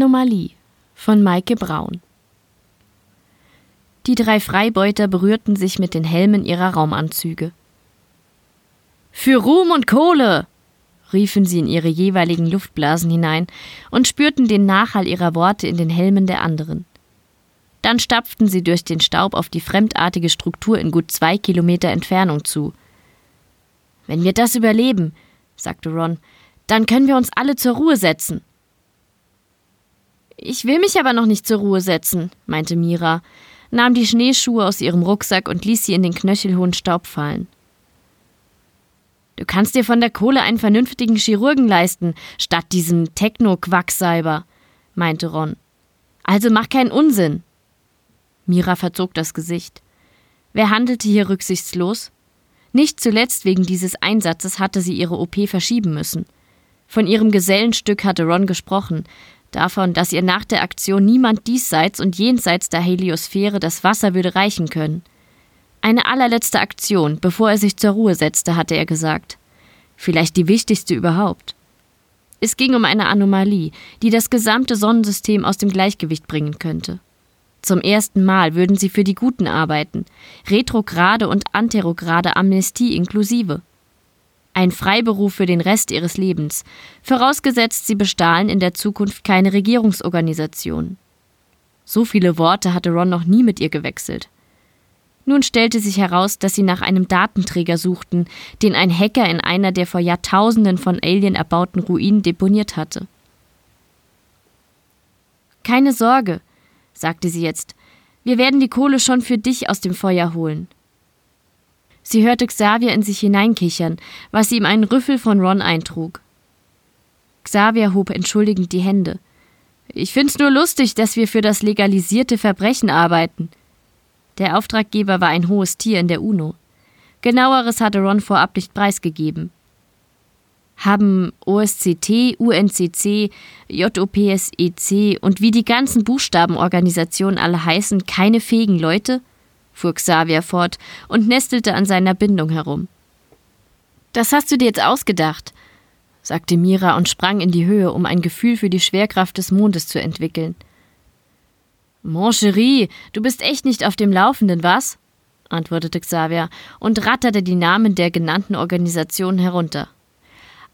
Anomalie von Maike Braun Die drei Freibeuter berührten sich mit den Helmen ihrer Raumanzüge. Für Ruhm und Kohle! riefen sie in ihre jeweiligen Luftblasen hinein und spürten den Nachhall ihrer Worte in den Helmen der anderen. Dann stapften sie durch den Staub auf die fremdartige Struktur in gut zwei Kilometer Entfernung zu. Wenn wir das überleben, sagte Ron, dann können wir uns alle zur Ruhe setzen. Ich will mich aber noch nicht zur Ruhe setzen, meinte Mira, nahm die Schneeschuhe aus ihrem Rucksack und ließ sie in den knöchelhohen Staub fallen. Du kannst dir von der Kohle einen vernünftigen Chirurgen leisten, statt diesem Techno-Quacksalber, meinte Ron. Also mach keinen Unsinn. Mira verzog das Gesicht. Wer handelte hier rücksichtslos? Nicht zuletzt wegen dieses Einsatzes hatte sie ihre OP verschieben müssen. Von ihrem Gesellenstück hatte Ron gesprochen, davon, dass ihr nach der Aktion niemand diesseits und jenseits der Heliosphäre das Wasser würde reichen können. Eine allerletzte Aktion, bevor er sich zur Ruhe setzte, hatte er gesagt. Vielleicht die wichtigste überhaupt. Es ging um eine Anomalie, die das gesamte Sonnensystem aus dem Gleichgewicht bringen könnte. Zum ersten Mal würden sie für die Guten arbeiten, retrograde und anterograde Amnestie inklusive. Ein Freiberuf für den Rest ihres Lebens, vorausgesetzt sie bestahlen in der Zukunft keine Regierungsorganisation. So viele Worte hatte Ron noch nie mit ihr gewechselt. Nun stellte sich heraus, dass sie nach einem Datenträger suchten, den ein Hacker in einer der vor Jahrtausenden von Alien erbauten Ruinen deponiert hatte. Keine Sorge, sagte sie jetzt. Wir werden die Kohle schon für dich aus dem Feuer holen. Sie hörte Xavier in sich hineinkichern, was ihm einen Rüffel von Ron eintrug. Xavier hob entschuldigend die Hände. Ich find's nur lustig, dass wir für das legalisierte Verbrechen arbeiten. Der Auftraggeber war ein hohes Tier in der UNO. Genaueres hatte Ron vorab nicht preisgegeben haben OSCT, UNCC, JOPSEC und wie die ganzen Buchstabenorganisationen alle heißen, keine fähigen Leute? Fuhr Xavier fort und nestelte an seiner Bindung herum. Das hast du dir jetzt ausgedacht, sagte Mira und sprang in die Höhe, um ein Gefühl für die Schwerkraft des Mondes zu entwickeln. Mon chéri, du bist echt nicht auf dem Laufenden, was? antwortete Xavier und ratterte die Namen der genannten Organisationen herunter.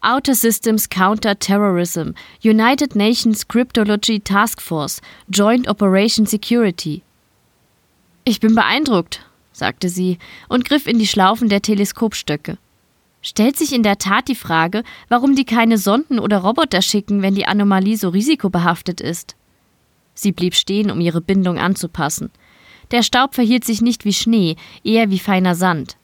Outer Systems Counter Terrorism, United Nations Cryptology Task Force, Joint Operation Security. Ich bin beeindruckt, sagte sie und griff in die Schlaufen der Teleskopstöcke. Stellt sich in der Tat die Frage, warum die keine Sonden oder Roboter schicken, wenn die Anomalie so risikobehaftet ist. Sie blieb stehen, um ihre Bindung anzupassen. Der Staub verhielt sich nicht wie Schnee, eher wie feiner Sand.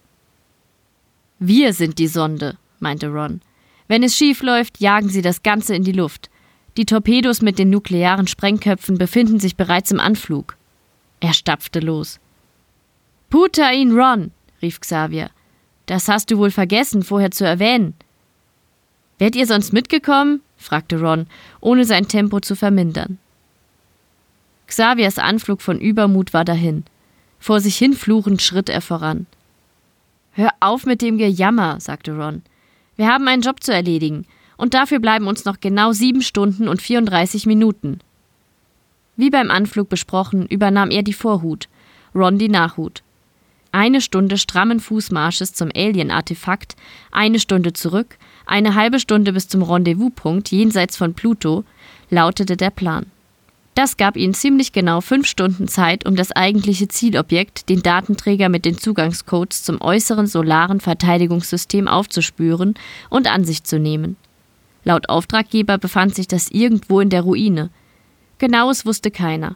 Wir sind die Sonde, meinte Ron. Wenn es schief läuft, jagen sie das Ganze in die Luft. Die Torpedos mit den nuklearen Sprengköpfen befinden sich bereits im Anflug. Er stapfte los. Puta ihn, Ron, rief Xavier. Das hast du wohl vergessen, vorher zu erwähnen. Wärt ihr sonst mitgekommen? fragte Ron, ohne sein Tempo zu vermindern. Xaviers Anflug von Übermut war dahin. Vor sich hin fluchend schritt er voran. Hör auf mit dem Gejammer, sagte Ron. Wir haben einen Job zu erledigen, und dafür bleiben uns noch genau sieben Stunden und 34 Minuten. Wie beim Anflug besprochen, übernahm er die Vorhut, Ron die Nachhut. Eine Stunde strammen Fußmarsches zum Alien-Artefakt, eine Stunde zurück, eine halbe Stunde bis zum Rendezvouspunkt jenseits von Pluto, lautete der Plan. Das gab ihnen ziemlich genau fünf Stunden Zeit, um das eigentliche Zielobjekt, den Datenträger mit den Zugangscodes zum äußeren solaren Verteidigungssystem aufzuspüren und an sich zu nehmen. Laut Auftraggeber befand sich das irgendwo in der Ruine. Genaues wusste keiner.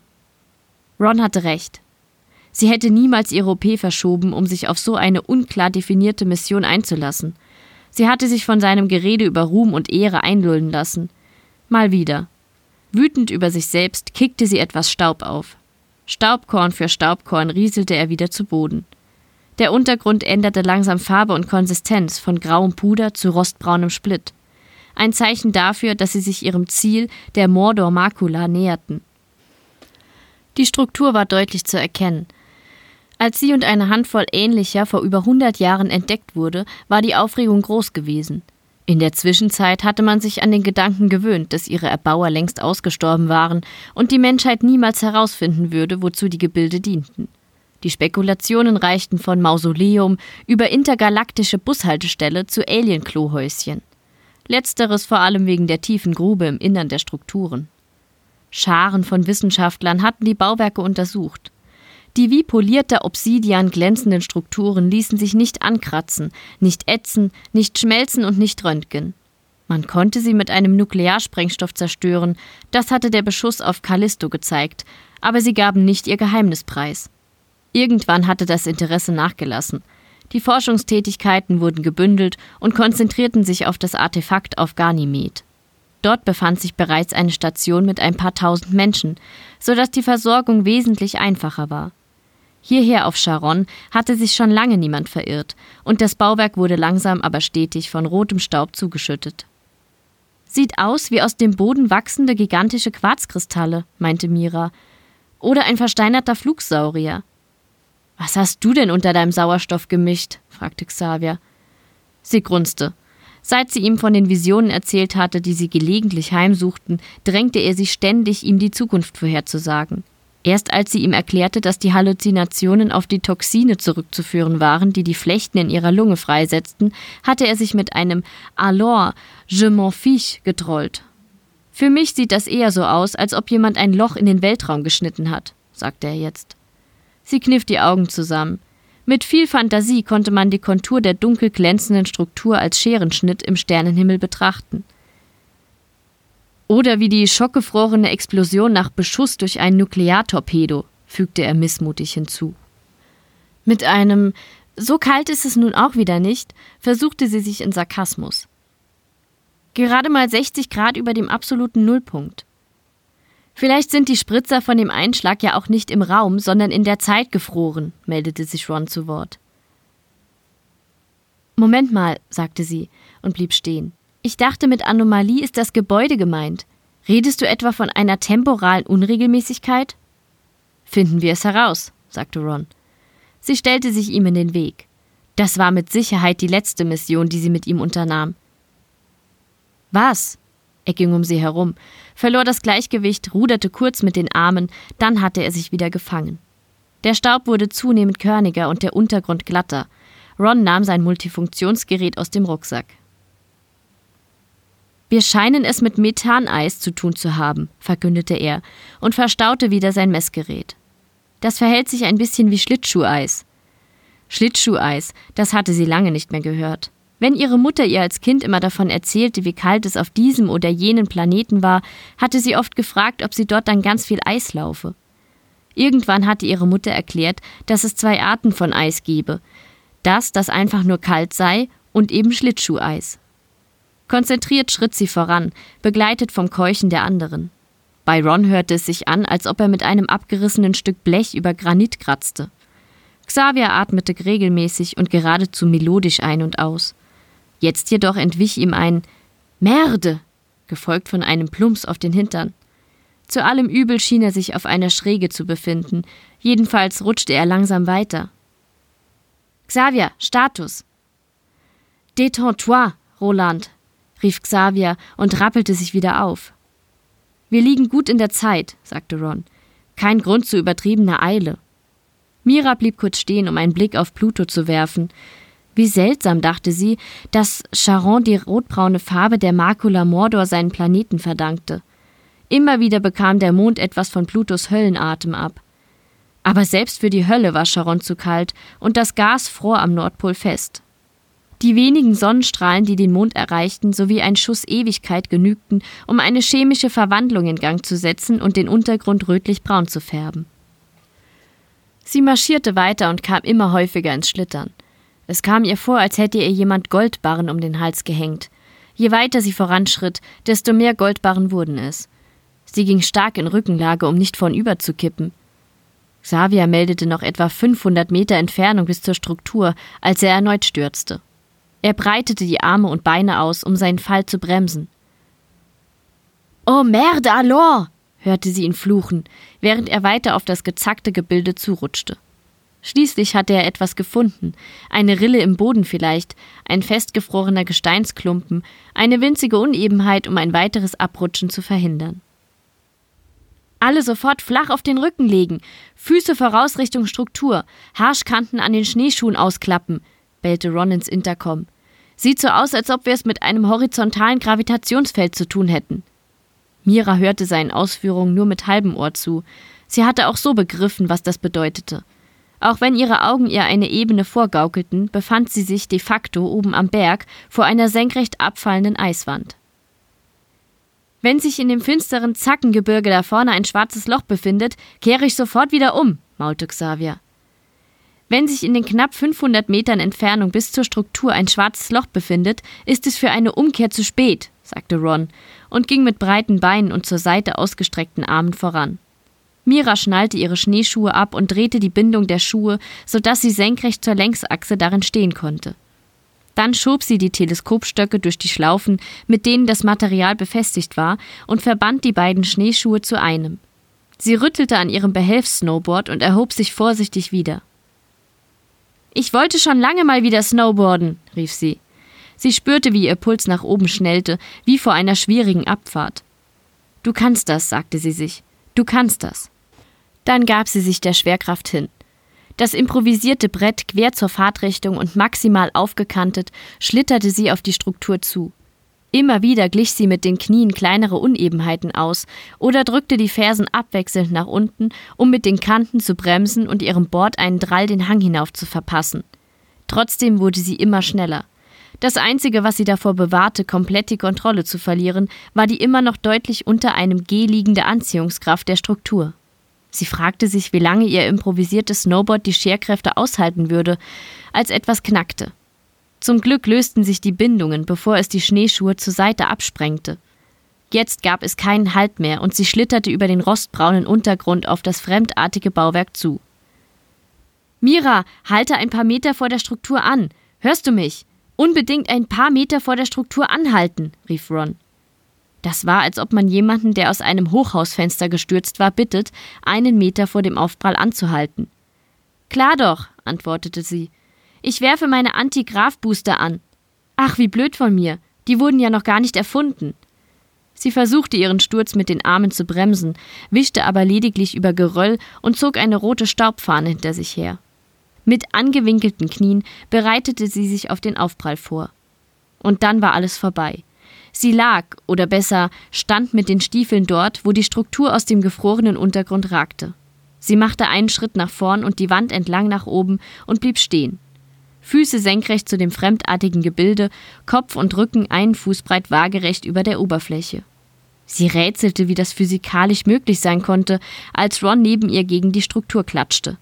Ron hatte recht. Sie hätte niemals ihre OP verschoben, um sich auf so eine unklar definierte Mission einzulassen. Sie hatte sich von seinem Gerede über Ruhm und Ehre einlullen lassen. Mal wieder. Wütend über sich selbst kickte sie etwas Staub auf. Staubkorn für Staubkorn rieselte er wieder zu Boden. Der Untergrund änderte langsam Farbe und Konsistenz von grauem Puder zu rostbraunem Splitt. Ein Zeichen dafür, dass sie sich ihrem Ziel, der Mordor Makula, näherten. Die Struktur war deutlich zu erkennen. Als sie und eine Handvoll ähnlicher vor über hundert Jahren entdeckt wurde, war die Aufregung groß gewesen. In der Zwischenzeit hatte man sich an den Gedanken gewöhnt, dass ihre Erbauer längst ausgestorben waren und die Menschheit niemals herausfinden würde, wozu die Gebilde dienten. Die Spekulationen reichten von Mausoleum über intergalaktische Bushaltestelle zu Alien-Klohäuschen. Letzteres vor allem wegen der tiefen Grube im Innern der Strukturen. Scharen von Wissenschaftlern hatten die Bauwerke untersucht. Die wie polierter Obsidian glänzenden Strukturen ließen sich nicht ankratzen, nicht ätzen, nicht schmelzen und nicht röntgen. Man konnte sie mit einem Nuklearsprengstoff zerstören, das hatte der Beschuss auf Callisto gezeigt, aber sie gaben nicht ihr Geheimnis preis. Irgendwann hatte das Interesse nachgelassen. Die Forschungstätigkeiten wurden gebündelt und konzentrierten sich auf das Artefakt auf Ganymed. Dort befand sich bereits eine Station mit ein paar tausend Menschen, sodass die Versorgung wesentlich einfacher war. Hierher auf Charon hatte sich schon lange niemand verirrt, und das Bauwerk wurde langsam aber stetig von rotem Staub zugeschüttet. Sieht aus wie aus dem Boden wachsende gigantische Quarzkristalle, meinte Mira. Oder ein versteinerter Flugsaurier. Was hast du denn unter deinem Sauerstoff gemischt? fragte Xavier. Sie grunzte. Seit sie ihm von den Visionen erzählt hatte, die sie gelegentlich heimsuchten, drängte er sie ständig, ihm die Zukunft vorherzusagen. Erst als sie ihm erklärte, dass die Halluzinationen auf die Toxine zurückzuführen waren, die die Flechten in ihrer Lunge freisetzten, hatte er sich mit einem Alors, je m'en fiche getrollt. Für mich sieht das eher so aus, als ob jemand ein Loch in den Weltraum geschnitten hat, sagte er jetzt. Sie kniff die Augen zusammen. Mit viel Fantasie konnte man die Kontur der dunkel glänzenden Struktur als Scherenschnitt im Sternenhimmel betrachten. Oder wie die schockgefrorene Explosion nach Beschuss durch ein Nukleartorpedo, fügte er missmutig hinzu. Mit einem So kalt ist es nun auch wieder nicht, versuchte sie sich in Sarkasmus. Gerade mal 60 Grad über dem absoluten Nullpunkt. Vielleicht sind die Spritzer von dem Einschlag ja auch nicht im Raum, sondern in der Zeit gefroren, meldete sich Ron zu Wort. Moment mal, sagte sie und blieb stehen. Ich dachte, mit Anomalie ist das Gebäude gemeint. Redest du etwa von einer temporalen Unregelmäßigkeit? Finden wir es heraus, sagte Ron. Sie stellte sich ihm in den Weg. Das war mit Sicherheit die letzte Mission, die sie mit ihm unternahm. Was? Er ging um sie herum, verlor das Gleichgewicht, ruderte kurz mit den Armen, dann hatte er sich wieder gefangen. Der Staub wurde zunehmend körniger und der Untergrund glatter. Ron nahm sein Multifunktionsgerät aus dem Rucksack. Wir scheinen es mit Methaneis zu tun zu haben, verkündete er und verstaute wieder sein Messgerät. Das verhält sich ein bisschen wie Schlittschuheis. Schlittschuheis, das hatte sie lange nicht mehr gehört. Wenn ihre Mutter ihr als Kind immer davon erzählte, wie kalt es auf diesem oder jenen Planeten war, hatte sie oft gefragt, ob sie dort dann ganz viel Eis laufe. Irgendwann hatte ihre Mutter erklärt, dass es zwei Arten von Eis gebe. Das, das einfach nur kalt sei, und eben Schlittschuheis. Konzentriert schritt sie voran, begleitet vom Keuchen der anderen. Bei Ron hörte es sich an, als ob er mit einem abgerissenen Stück Blech über Granit kratzte. Xavier atmete regelmäßig und geradezu melodisch ein und aus. Jetzt jedoch entwich ihm ein Merde, gefolgt von einem Plumps auf den Hintern. Zu allem Übel schien er sich auf einer Schräge zu befinden, jedenfalls rutschte er langsam weiter. Xavier, Status. Détends-toi, Roland, rief Xavier und rappelte sich wieder auf. Wir liegen gut in der Zeit, sagte Ron. Kein Grund zu übertriebener Eile. Mira blieb kurz stehen, um einen Blick auf Pluto zu werfen. Wie seltsam, dachte sie, dass Charon die rotbraune Farbe der Makula Mordor seinen Planeten verdankte. Immer wieder bekam der Mond etwas von Plutos Höllenatem ab. Aber selbst für die Hölle war Charon zu kalt und das Gas fror am Nordpol fest. Die wenigen Sonnenstrahlen, die den Mond erreichten, sowie ein Schuss Ewigkeit genügten, um eine chemische Verwandlung in Gang zu setzen und den Untergrund rötlich-braun zu färben. Sie marschierte weiter und kam immer häufiger ins Schlittern. Es kam ihr vor, als hätte ihr jemand Goldbarren um den Hals gehängt. Je weiter sie voranschritt, desto mehr Goldbarren wurden es. Sie ging stark in Rückenlage, um nicht vornüber zu kippen. Xavier meldete noch etwa 500 Meter Entfernung bis zur Struktur, als er erneut stürzte. Er breitete die Arme und Beine aus, um seinen Fall zu bremsen. Oh merde alors! hörte sie ihn fluchen, während er weiter auf das gezackte Gebilde zurutschte. Schließlich hatte er etwas gefunden. Eine Rille im Boden vielleicht, ein festgefrorener Gesteinsklumpen, eine winzige Unebenheit, um ein weiteres Abrutschen zu verhindern. Alle sofort flach auf den Rücken legen, Füße voraus Richtung Struktur, Harschkanten an den Schneeschuhen ausklappen, bellte Ron ins Intercom. Sieht so aus, als ob wir es mit einem horizontalen Gravitationsfeld zu tun hätten. Mira hörte seinen Ausführungen nur mit halbem Ohr zu. Sie hatte auch so begriffen, was das bedeutete. Auch wenn ihre Augen ihr eine Ebene vorgaukelten, befand sie sich de facto oben am Berg vor einer senkrecht abfallenden Eiswand. Wenn sich in dem finsteren Zackengebirge da vorne ein schwarzes Loch befindet, kehre ich sofort wieder um, maulte Xavier. Wenn sich in den knapp 500 Metern Entfernung bis zur Struktur ein schwarzes Loch befindet, ist es für eine Umkehr zu spät, sagte Ron und ging mit breiten Beinen und zur Seite ausgestreckten Armen voran. Mira schnallte ihre Schneeschuhe ab und drehte die Bindung der Schuhe, sodass sie senkrecht zur Längsachse darin stehen konnte. Dann schob sie die Teleskopstöcke durch die Schlaufen, mit denen das Material befestigt war, und verband die beiden Schneeschuhe zu einem. Sie rüttelte an ihrem Behelfssnowboard und erhob sich vorsichtig wieder. Ich wollte schon lange mal wieder snowboarden, rief sie. Sie spürte, wie ihr Puls nach oben schnellte, wie vor einer schwierigen Abfahrt. Du kannst das, sagte sie sich. Du kannst das. Dann gab sie sich der Schwerkraft hin. Das improvisierte Brett quer zur Fahrtrichtung und maximal aufgekantet, schlitterte sie auf die Struktur zu. Immer wieder glich sie mit den Knien kleinere Unebenheiten aus oder drückte die Fersen abwechselnd nach unten, um mit den Kanten zu bremsen und ihrem Board einen Drall den Hang hinauf zu verpassen. Trotzdem wurde sie immer schneller. Das Einzige, was sie davor bewahrte, komplett die Kontrolle zu verlieren, war die immer noch deutlich unter einem G liegende Anziehungskraft der Struktur. Sie fragte sich, wie lange ihr improvisiertes Snowboard die Scherkräfte aushalten würde, als etwas knackte. Zum Glück lösten sich die Bindungen, bevor es die Schneeschuhe zur Seite absprengte. Jetzt gab es keinen Halt mehr und sie schlitterte über den rostbraunen Untergrund auf das fremdartige Bauwerk zu. Mira, halte ein paar Meter vor der Struktur an. Hörst du mich? Unbedingt ein paar Meter vor der Struktur anhalten, rief Ron. Das war, als ob man jemanden, der aus einem Hochhausfenster gestürzt war, bittet, einen Meter vor dem Aufprall anzuhalten. Klar doch, antwortete sie. Ich werfe meine Anti-Graf-Booster an. Ach, wie blöd von mir. Die wurden ja noch gar nicht erfunden. Sie versuchte ihren Sturz mit den Armen zu bremsen, wischte aber lediglich über Geröll und zog eine rote Staubfahne hinter sich her. Mit angewinkelten Knien bereitete sie sich auf den Aufprall vor. Und dann war alles vorbei. Sie lag, oder besser, stand mit den Stiefeln dort, wo die Struktur aus dem gefrorenen Untergrund ragte. Sie machte einen Schritt nach vorn und die Wand entlang nach oben und blieb stehen. Füße senkrecht zu dem fremdartigen Gebilde, Kopf und Rücken einen Fußbreit waagerecht über der Oberfläche. Sie rätselte, wie das physikalisch möglich sein konnte, als Ron neben ihr gegen die Struktur klatschte.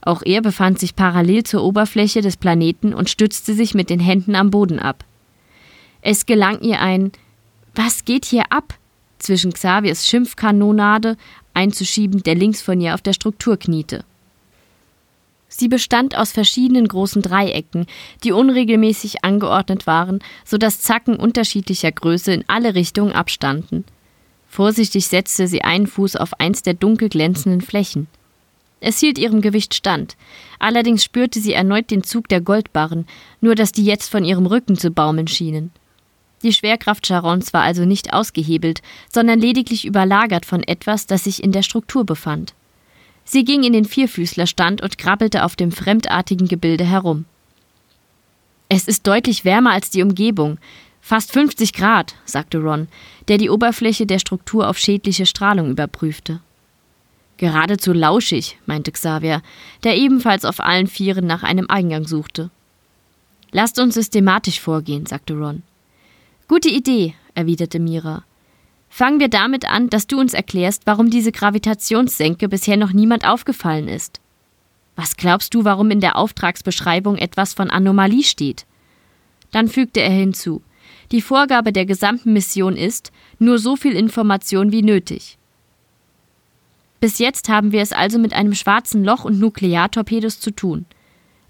Auch er befand sich parallel zur Oberfläche des Planeten und stützte sich mit den Händen am Boden ab. Es gelang ihr ein Was geht hier ab? zwischen Xaviers Schimpfkanonade einzuschieben, der links von ihr auf der Struktur kniete. Sie bestand aus verschiedenen großen Dreiecken, die unregelmäßig angeordnet waren, so dass Zacken unterschiedlicher Größe in alle Richtungen abstanden. Vorsichtig setzte sie einen Fuß auf eins der dunkel glänzenden Flächen. Es hielt ihrem Gewicht stand. Allerdings spürte sie erneut den Zug der Goldbarren, nur dass die jetzt von ihrem Rücken zu baumeln schienen. Die Schwerkraft Charons war also nicht ausgehebelt, sondern lediglich überlagert von etwas, das sich in der Struktur befand. Sie ging in den Vierfüßlerstand und krabbelte auf dem fremdartigen Gebilde herum. Es ist deutlich wärmer als die Umgebung. Fast 50 Grad, sagte Ron, der die Oberfläche der Struktur auf schädliche Strahlung überprüfte. Geradezu lauschig, meinte Xavier, der ebenfalls auf allen Vieren nach einem Eingang suchte. Lasst uns systematisch vorgehen, sagte Ron. Gute Idee, erwiderte Mira. Fangen wir damit an, dass du uns erklärst, warum diese Gravitationssenke bisher noch niemand aufgefallen ist. Was glaubst du, warum in der Auftragsbeschreibung etwas von Anomalie steht? Dann fügte er hinzu: Die Vorgabe der gesamten Mission ist, nur so viel Information wie nötig. Bis jetzt haben wir es also mit einem schwarzen Loch und Nukleartorpedos zu tun.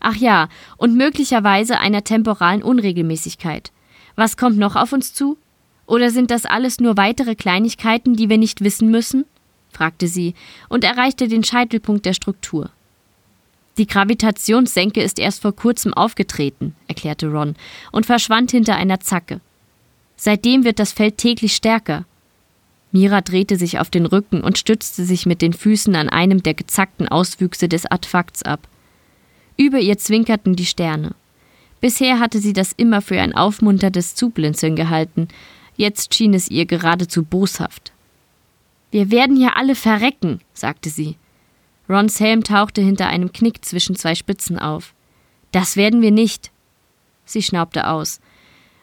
Ach ja, und möglicherweise einer temporalen Unregelmäßigkeit. Was kommt noch auf uns zu? Oder sind das alles nur weitere Kleinigkeiten, die wir nicht wissen müssen? fragte sie und erreichte den Scheitelpunkt der Struktur. Die Gravitationssenke ist erst vor kurzem aufgetreten, erklärte Ron und verschwand hinter einer Zacke. Seitdem wird das Feld täglich stärker. Mira drehte sich auf den Rücken und stützte sich mit den Füßen an einem der gezackten Auswüchse des Artefakts ab. Über ihr zwinkerten die Sterne. Bisher hatte sie das immer für ein aufmunterndes Zublinzeln gehalten, jetzt schien es ihr geradezu boshaft. Wir werden hier alle verrecken, sagte sie. Rons Helm tauchte hinter einem Knick zwischen zwei Spitzen auf. Das werden wir nicht. Sie schnaubte aus.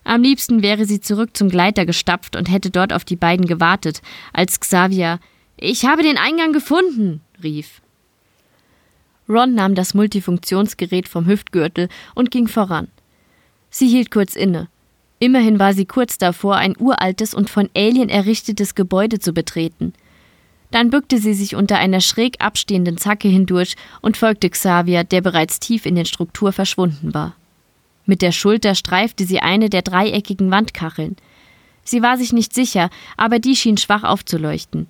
Am liebsten wäre sie zurück zum Gleiter gestapft und hätte dort auf die beiden gewartet, als Xavier Ich habe den Eingang gefunden, rief. Ron nahm das Multifunktionsgerät vom Hüftgürtel und ging voran. Sie hielt kurz inne. Immerhin war sie kurz davor, ein uraltes und von Alien errichtetes Gebäude zu betreten. Dann bückte sie sich unter einer schräg abstehenden Zacke hindurch und folgte Xavier, der bereits tief in den Struktur verschwunden war. Mit der Schulter streifte sie eine der dreieckigen Wandkacheln. Sie war sich nicht sicher, aber die schien schwach aufzuleuchten.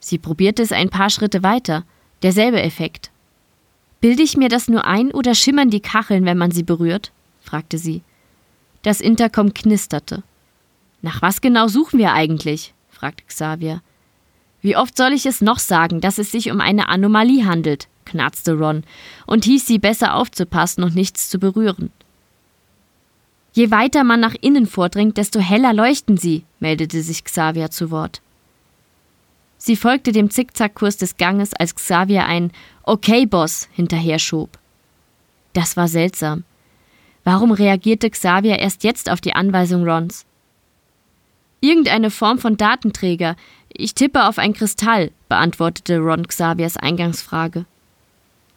Sie probierte es ein paar Schritte weiter. Derselbe Effekt. Bilde ich mir das nur ein oder schimmern die Kacheln, wenn man sie berührt? fragte sie. Das Intercom knisterte. Nach was genau suchen wir eigentlich? fragte Xavier. Wie oft soll ich es noch sagen, dass es sich um eine Anomalie handelt? knarzte Ron und hieß sie besser aufzupassen und nichts zu berühren. Je weiter man nach innen vordringt, desto heller leuchten sie, meldete sich Xavier zu Wort. Sie folgte dem Zickzackkurs des Ganges, als Xavier ein Okay, Boss hinterher schob. Das war seltsam. Warum reagierte Xavier erst jetzt auf die Anweisung Rons? Irgendeine Form von Datenträger. Ich tippe auf ein Kristall, beantwortete Ron Xaviers Eingangsfrage.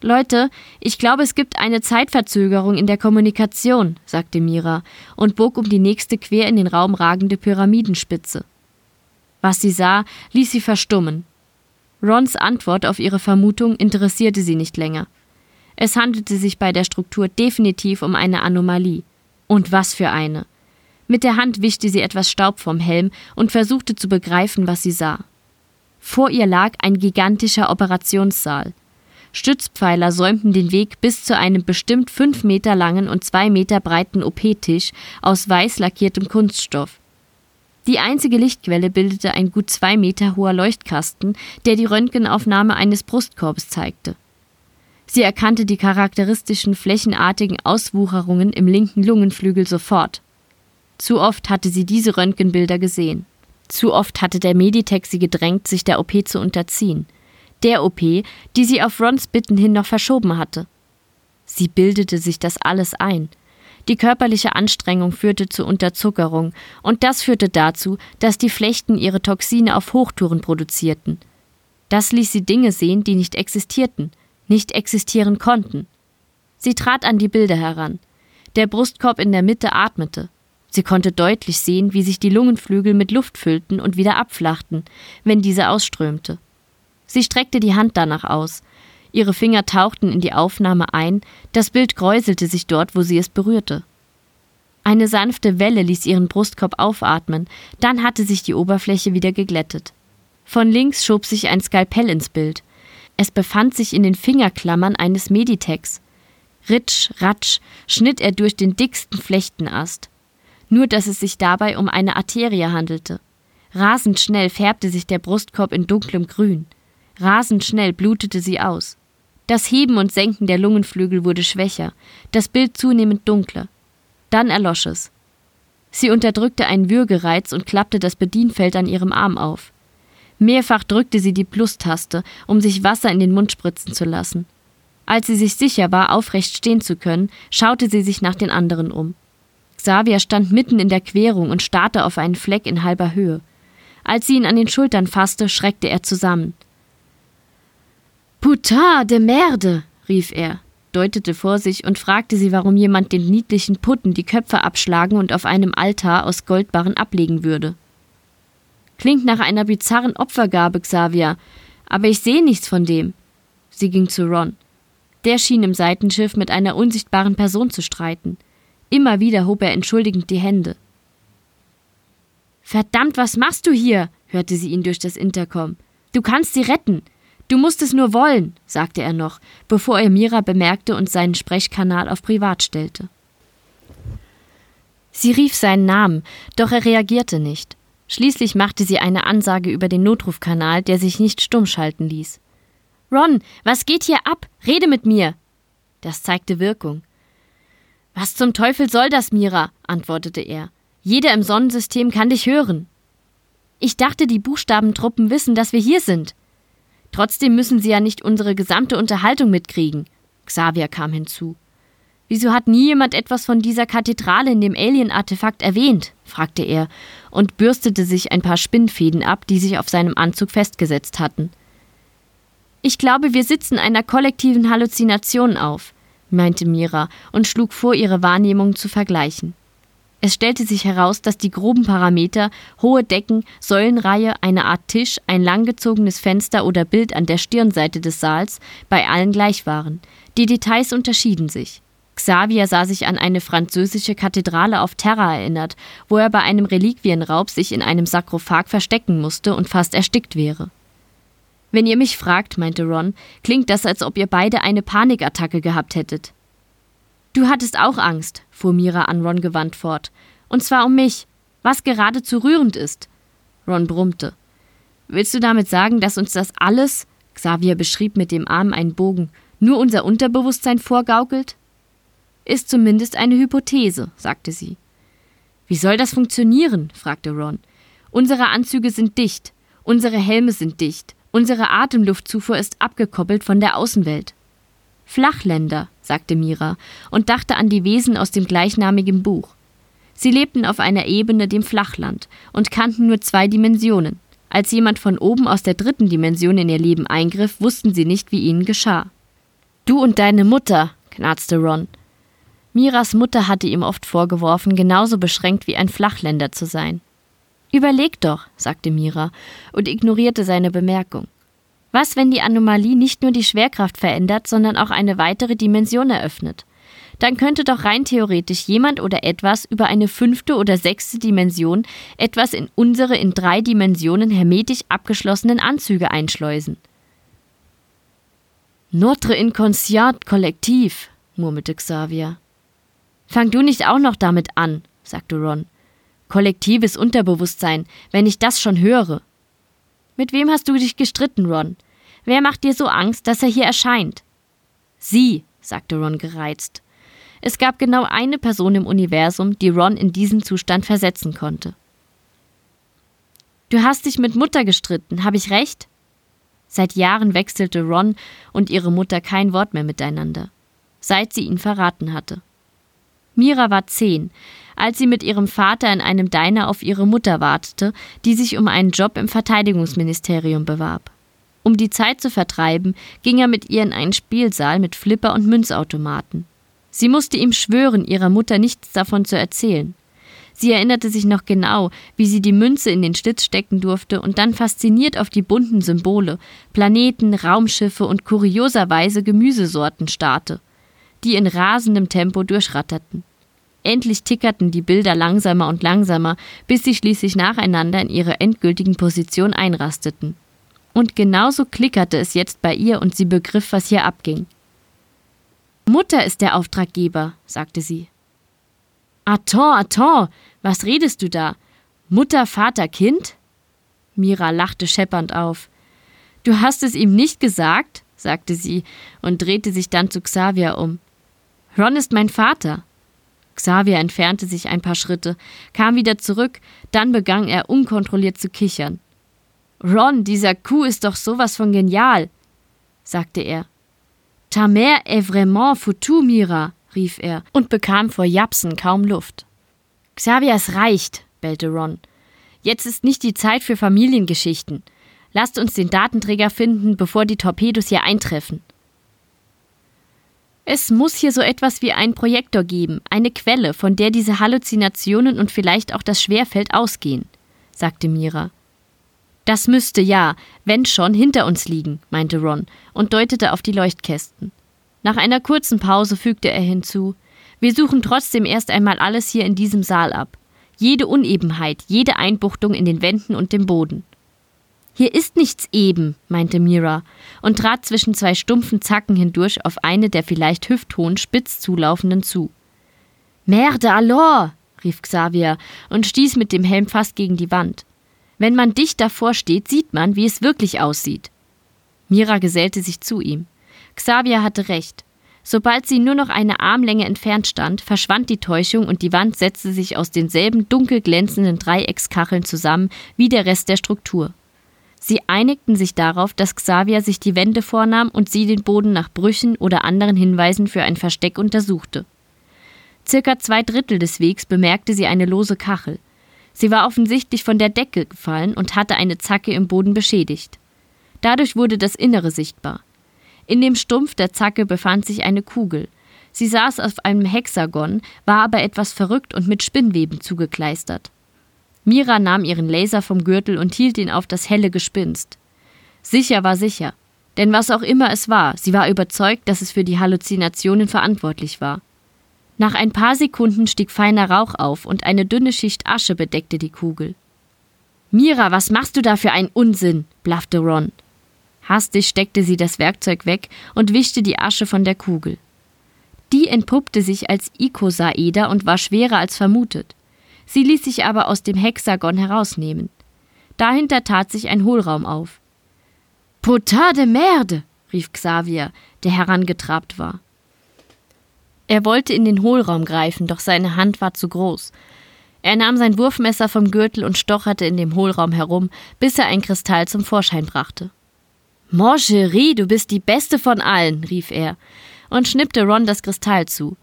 Leute, ich glaube, es gibt eine Zeitverzögerung in der Kommunikation, sagte Mira und bog um die nächste quer in den Raum ragende Pyramidenspitze. Was sie sah, ließ sie verstummen. Rons Antwort auf ihre Vermutung interessierte sie nicht länger. Es handelte sich bei der Struktur definitiv um eine Anomalie. Und was für eine. Mit der Hand wischte sie etwas Staub vom Helm und versuchte zu begreifen, was sie sah. Vor ihr lag ein gigantischer Operationssaal. Stützpfeiler säumten den Weg bis zu einem bestimmt fünf Meter langen und zwei Meter breiten OP-Tisch aus weiß lackiertem Kunststoff. Die einzige Lichtquelle bildete ein gut zwei Meter hoher Leuchtkasten, der die Röntgenaufnahme eines Brustkorbes zeigte. Sie erkannte die charakteristischen flächenartigen Auswucherungen im linken Lungenflügel sofort. Zu oft hatte sie diese Röntgenbilder gesehen. Zu oft hatte der Meditex sie gedrängt, sich der OP zu unterziehen. Der OP, die sie auf Rons Bitten hin noch verschoben hatte. Sie bildete sich das alles ein. Die körperliche Anstrengung führte zu Unterzuckerung, und das führte dazu, dass die Flechten ihre Toxine auf Hochtouren produzierten. Das ließ sie Dinge sehen, die nicht existierten, nicht existieren konnten. Sie trat an die Bilder heran. Der Brustkorb in der Mitte atmete. Sie konnte deutlich sehen, wie sich die Lungenflügel mit Luft füllten und wieder abflachten, wenn diese ausströmte. Sie streckte die Hand danach aus, Ihre Finger tauchten in die Aufnahme ein, das Bild kräuselte sich dort, wo sie es berührte. Eine sanfte Welle ließ ihren Brustkorb aufatmen, dann hatte sich die Oberfläche wieder geglättet. Von links schob sich ein Skalpell ins Bild. Es befand sich in den Fingerklammern eines Meditex. Ritsch, ratsch schnitt er durch den dicksten Flechtenast. Nur dass es sich dabei um eine Arterie handelte. Rasend schnell färbte sich der Brustkorb in dunklem Grün. Rasend schnell blutete sie aus. Das Heben und Senken der Lungenflügel wurde schwächer, das Bild zunehmend dunkler. Dann erlosch es. Sie unterdrückte einen Würgereiz und klappte das Bedienfeld an ihrem Arm auf. Mehrfach drückte sie die Plus-Taste, um sich Wasser in den Mund spritzen zu lassen. Als sie sich sicher war, aufrecht stehen zu können, schaute sie sich nach den anderen um. Xavier stand mitten in der Querung und starrte auf einen Fleck in halber Höhe. Als sie ihn an den Schultern fasste, schreckte er zusammen. Putain de Merde, rief er, deutete vor sich und fragte sie, warum jemand den niedlichen Putten die Köpfe abschlagen und auf einem Altar aus Goldbarren ablegen würde. Klingt nach einer bizarren Opfergabe, Xavier, aber ich sehe nichts von dem. Sie ging zu Ron. Der schien im Seitenschiff mit einer unsichtbaren Person zu streiten. Immer wieder hob er entschuldigend die Hände. Verdammt, was machst du hier? hörte sie ihn durch das Intercom. Du kannst sie retten. Du musst es nur wollen, sagte er noch, bevor er Mira bemerkte und seinen Sprechkanal auf Privat stellte. Sie rief seinen Namen, doch er reagierte nicht. Schließlich machte sie eine Ansage über den Notrufkanal, der sich nicht stumm schalten ließ. Ron, was geht hier ab? Rede mit mir! Das zeigte Wirkung. Was zum Teufel soll das, Mira? antwortete er. Jeder im Sonnensystem kann dich hören. Ich dachte, die Buchstabentruppen wissen, dass wir hier sind. Trotzdem müssen sie ja nicht unsere gesamte Unterhaltung mitkriegen. Xavier kam hinzu. Wieso hat nie jemand etwas von dieser Kathedrale in dem Alien-Artefakt erwähnt? fragte er und bürstete sich ein paar Spinnfäden ab, die sich auf seinem Anzug festgesetzt hatten. Ich glaube, wir sitzen einer kollektiven Halluzination auf, meinte Mira und schlug vor, ihre Wahrnehmungen zu vergleichen. Es stellte sich heraus, dass die groben Parameter hohe Decken, Säulenreihe, eine Art Tisch, ein langgezogenes Fenster oder Bild an der Stirnseite des Saals bei allen gleich waren. Die Details unterschieden sich. Xavier sah sich an eine französische Kathedrale auf Terra erinnert, wo er bei einem Reliquienraub sich in einem Sarkophag verstecken musste und fast erstickt wäre. Wenn ihr mich fragt, meinte Ron, klingt das, als ob ihr beide eine Panikattacke gehabt hättet. Du hattest auch Angst, fuhr Mira an Ron gewandt fort. Und zwar um mich, was geradezu rührend ist. Ron brummte. Willst du damit sagen, dass uns das alles, Xavier beschrieb mit dem Arm einen Bogen, nur unser Unterbewusstsein vorgaukelt? Ist zumindest eine Hypothese, sagte sie. Wie soll das funktionieren? fragte Ron. Unsere Anzüge sind dicht, unsere Helme sind dicht, unsere Atemluftzufuhr ist abgekoppelt von der Außenwelt. Flachländer, sagte Mira und dachte an die Wesen aus dem gleichnamigen Buch. Sie lebten auf einer Ebene, dem Flachland, und kannten nur zwei Dimensionen. Als jemand von oben aus der dritten Dimension in ihr Leben eingriff, wussten sie nicht, wie ihnen geschah. Du und deine Mutter, knarzte Ron. Miras Mutter hatte ihm oft vorgeworfen, genauso beschränkt wie ein Flachländer zu sein. Überleg doch, sagte Mira und ignorierte seine Bemerkung. Was, wenn die Anomalie nicht nur die Schwerkraft verändert, sondern auch eine weitere Dimension eröffnet? Dann könnte doch rein theoretisch jemand oder etwas über eine fünfte oder sechste Dimension etwas in unsere in drei Dimensionen hermetisch abgeschlossenen Anzüge einschleusen. Notre inconscient kollektiv, murmelte Xavier. Fang du nicht auch noch damit an, sagte Ron. Kollektives Unterbewusstsein, wenn ich das schon höre. Mit wem hast du dich gestritten, Ron? Wer macht dir so Angst, dass er hier erscheint? Sie, sagte Ron gereizt. Es gab genau eine Person im Universum, die Ron in diesen Zustand versetzen konnte. Du hast dich mit Mutter gestritten, habe ich recht? Seit Jahren wechselte Ron und ihre Mutter kein Wort mehr miteinander, seit sie ihn verraten hatte. Mira war zehn, als sie mit ihrem Vater in einem Diner auf ihre Mutter wartete, die sich um einen Job im Verteidigungsministerium bewarb. Um die Zeit zu vertreiben, ging er mit ihr in einen Spielsaal mit Flipper und Münzautomaten. Sie musste ihm schwören, ihrer Mutter nichts davon zu erzählen. Sie erinnerte sich noch genau, wie sie die Münze in den Schlitz stecken durfte und dann fasziniert auf die bunten Symbole, Planeten, Raumschiffe und kurioserweise Gemüsesorten starrte, die in rasendem Tempo durchratterten. Endlich tickerten die Bilder langsamer und langsamer, bis sie schließlich nacheinander in ihre endgültigen Position einrasteten. Und genauso klickerte es jetzt bei ihr und sie begriff, was hier abging. Mutter ist der Auftraggeber, sagte sie. Attends, attends, was redest du da? Mutter, Vater, Kind? Mira lachte scheppernd auf. Du hast es ihm nicht gesagt, sagte sie und drehte sich dann zu Xavier um. Ron ist mein Vater. Xavier entfernte sich ein paar Schritte, kam wieder zurück, dann begann er unkontrolliert zu kichern. Ron, dieser Kuh ist doch sowas von genial, sagte er. Ta mère est vraiment foutu, Mira, rief er und bekam vor Japsen kaum Luft. Xavier, es reicht, bellte Ron. Jetzt ist nicht die Zeit für Familiengeschichten. Lasst uns den Datenträger finden, bevor die Torpedos hier eintreffen. Es muss hier so etwas wie einen Projektor geben, eine Quelle, von der diese Halluzinationen und vielleicht auch das Schwerfeld ausgehen, sagte Mira. Das müsste ja, wenn schon, hinter uns liegen, meinte Ron und deutete auf die Leuchtkästen. Nach einer kurzen Pause fügte er hinzu: Wir suchen trotzdem erst einmal alles hier in diesem Saal ab. Jede Unebenheit, jede Einbuchtung in den Wänden und dem Boden. Hier ist nichts eben, meinte Mira und trat zwischen zwei stumpfen Zacken hindurch auf eine der vielleicht hüfthohen, spitz zulaufenden zu. Merde alors! rief Xavier und stieß mit dem Helm fast gegen die Wand. Wenn man dicht davor steht, sieht man, wie es wirklich aussieht. Mira gesellte sich zu ihm. Xavier hatte recht. Sobald sie nur noch eine Armlänge entfernt stand, verschwand die Täuschung und die Wand setzte sich aus denselben dunkel glänzenden Dreieckskacheln zusammen wie der Rest der Struktur. Sie einigten sich darauf, dass Xavier sich die Wände vornahm und sie den Boden nach Brüchen oder anderen Hinweisen für ein Versteck untersuchte. Circa zwei Drittel des Wegs bemerkte sie eine lose Kachel. Sie war offensichtlich von der Decke gefallen und hatte eine Zacke im Boden beschädigt. Dadurch wurde das Innere sichtbar. In dem Stumpf der Zacke befand sich eine Kugel. Sie saß auf einem Hexagon, war aber etwas verrückt und mit Spinnweben zugekleistert. Mira nahm ihren Laser vom Gürtel und hielt ihn auf das helle Gespinst. Sicher war sicher. Denn was auch immer es war, sie war überzeugt, dass es für die Halluzinationen verantwortlich war. Nach ein paar Sekunden stieg feiner Rauch auf und eine dünne Schicht Asche bedeckte die Kugel. Mira, was machst du da für einen Unsinn? blaffte Ron. Hastig steckte sie das Werkzeug weg und wischte die Asche von der Kugel. Die entpuppte sich als Ikosaeder und war schwerer als vermutet. Sie ließ sich aber aus dem Hexagon herausnehmen. Dahinter tat sich ein Hohlraum auf. Putain de merde! rief Xavier, der herangetrabt war. Er wollte in den Hohlraum greifen, doch seine Hand war zu groß. Er nahm sein Wurfmesser vom Gürtel und stocherte in dem Hohlraum herum, bis er ein Kristall zum Vorschein brachte. Moncherie, du bist die beste von allen, rief er und schnippte Ron das Kristall zu.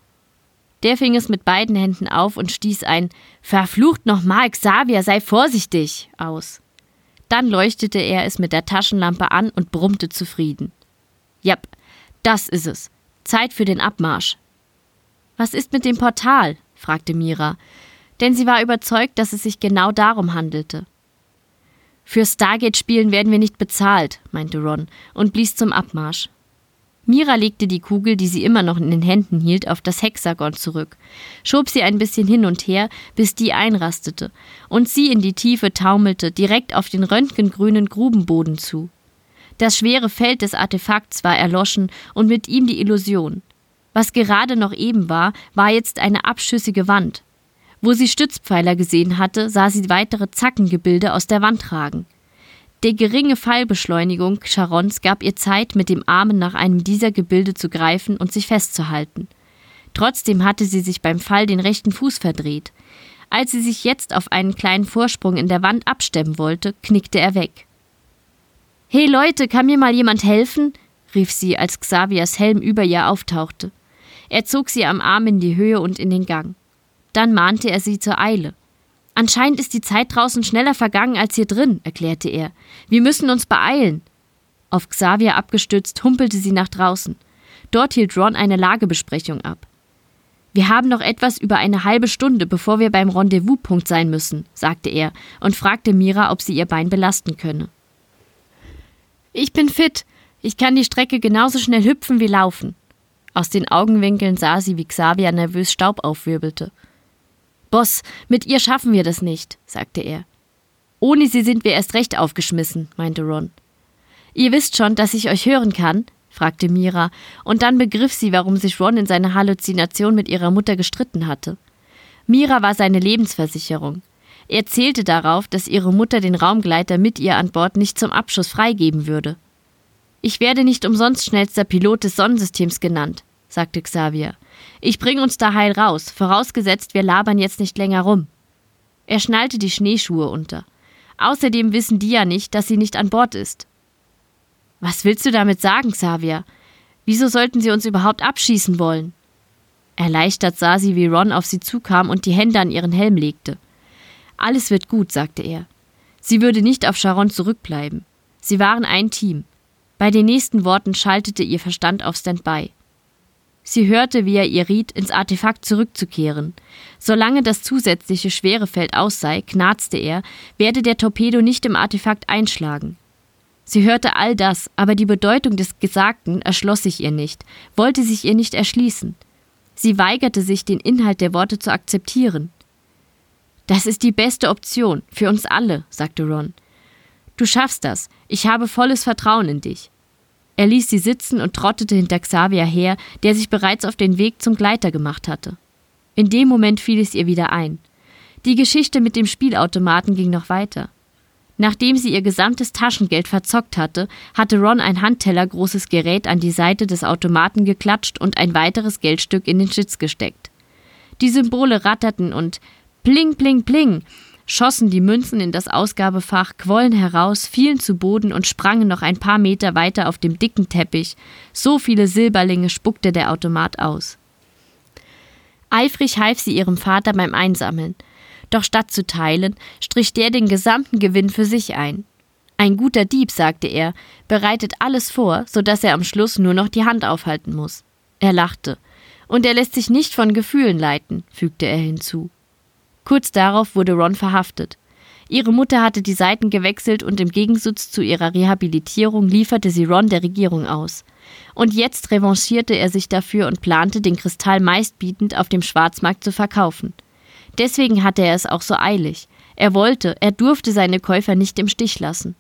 Der fing es mit beiden Händen auf und stieß ein Verflucht nochmal, Xavier, sei vorsichtig aus. Dann leuchtete er es mit der Taschenlampe an und brummte zufrieden. Jep, das ist es. Zeit für den Abmarsch. Was ist mit dem Portal? fragte Mira, denn sie war überzeugt, dass es sich genau darum handelte. Für Stargate-Spielen werden wir nicht bezahlt, meinte Ron und blies zum Abmarsch. Mira legte die Kugel, die sie immer noch in den Händen hielt, auf das Hexagon zurück, schob sie ein bisschen hin und her, bis die einrastete, und sie in die Tiefe taumelte, direkt auf den röntgengrünen Grubenboden zu. Das schwere Feld des Artefakts war erloschen und mit ihm die Illusion. Was gerade noch eben war, war jetzt eine abschüssige Wand, wo sie Stützpfeiler gesehen hatte, sah sie weitere Zackengebilde aus der Wand ragen. Die geringe Fallbeschleunigung Charons gab ihr Zeit, mit dem Armen nach einem dieser Gebilde zu greifen und sich festzuhalten. Trotzdem hatte sie sich beim Fall den rechten Fuß verdreht. Als sie sich jetzt auf einen kleinen Vorsprung in der Wand abstemmen wollte, knickte er weg. Hey Leute, kann mir mal jemand helfen? rief sie, als Xaviers Helm über ihr auftauchte. Er zog sie am Arm in die Höhe und in den Gang. Dann mahnte er sie zur Eile. Anscheinend ist die Zeit draußen schneller vergangen als hier drin, erklärte er. Wir müssen uns beeilen. Auf Xavier abgestützt humpelte sie nach draußen. Dort hielt Ron eine Lagebesprechung ab. Wir haben noch etwas über eine halbe Stunde, bevor wir beim Rendezvouspunkt sein müssen, sagte er und fragte Mira, ob sie ihr Bein belasten könne. Ich bin fit. Ich kann die Strecke genauso schnell hüpfen wie laufen. Aus den Augenwinkeln sah sie, wie Xavier nervös Staub aufwirbelte. Boss, mit ihr schaffen wir das nicht, sagte er. Ohne sie sind wir erst recht aufgeschmissen, meinte Ron. Ihr wisst schon, dass ich euch hören kann? fragte Mira, und dann begriff sie, warum sich Ron in seiner Halluzination mit ihrer Mutter gestritten hatte. Mira war seine Lebensversicherung. Er zählte darauf, dass ihre Mutter den Raumgleiter mit ihr an Bord nicht zum Abschuss freigeben würde. Ich werde nicht umsonst schnellster Pilot des Sonnensystems genannt, sagte Xavier. Ich bring uns da heil raus, vorausgesetzt wir labern jetzt nicht länger rum. Er schnallte die Schneeschuhe unter. Außerdem wissen die ja nicht, dass sie nicht an Bord ist. Was willst du damit sagen, Xavier? Wieso sollten sie uns überhaupt abschießen wollen? Erleichtert sah sie, wie Ron auf sie zukam und die Hände an ihren Helm legte. Alles wird gut, sagte er. Sie würde nicht auf Sharon zurückbleiben. Sie waren ein Team. Bei den nächsten Worten schaltete ihr Verstand auf Standby. Sie hörte, wie er ihr riet, ins Artefakt zurückzukehren. Solange das zusätzliche Schwerefeld aus sei, knarzte er, werde der Torpedo nicht im Artefakt einschlagen. Sie hörte all das, aber die Bedeutung des Gesagten erschloss sich ihr nicht, wollte sich ihr nicht erschließen. Sie weigerte sich, den Inhalt der Worte zu akzeptieren. Das ist die beste Option, für uns alle, sagte Ron. Du schaffst das. Ich habe volles Vertrauen in dich. Er ließ sie sitzen und trottete hinter Xavier her, der sich bereits auf den Weg zum Gleiter gemacht hatte. In dem Moment fiel es ihr wieder ein. Die Geschichte mit dem Spielautomaten ging noch weiter. Nachdem sie ihr gesamtes Taschengeld verzockt hatte, hatte Ron ein handtellergroßes Gerät an die Seite des Automaten geklatscht und ein weiteres Geldstück in den Schlitz gesteckt. Die Symbole ratterten und pling, pling, pling schossen die Münzen in das Ausgabefach, quollen heraus, fielen zu Boden und sprangen noch ein paar Meter weiter auf dem dicken Teppich. So viele Silberlinge spuckte der Automat aus. Eifrig half sie ihrem Vater beim Einsammeln. Doch statt zu teilen, strich der den gesamten Gewinn für sich ein. Ein guter Dieb, sagte er, bereitet alles vor, so dass er am Schluss nur noch die Hand aufhalten muss. Er lachte. Und er lässt sich nicht von Gefühlen leiten, fügte er hinzu. Kurz darauf wurde Ron verhaftet. Ihre Mutter hatte die Seiten gewechselt und im Gegensatz zu ihrer Rehabilitierung lieferte sie Ron der Regierung aus. Und jetzt revanchierte er sich dafür und plante, den Kristall meistbietend auf dem Schwarzmarkt zu verkaufen. Deswegen hatte er es auch so eilig. Er wollte, er durfte seine Käufer nicht im Stich lassen.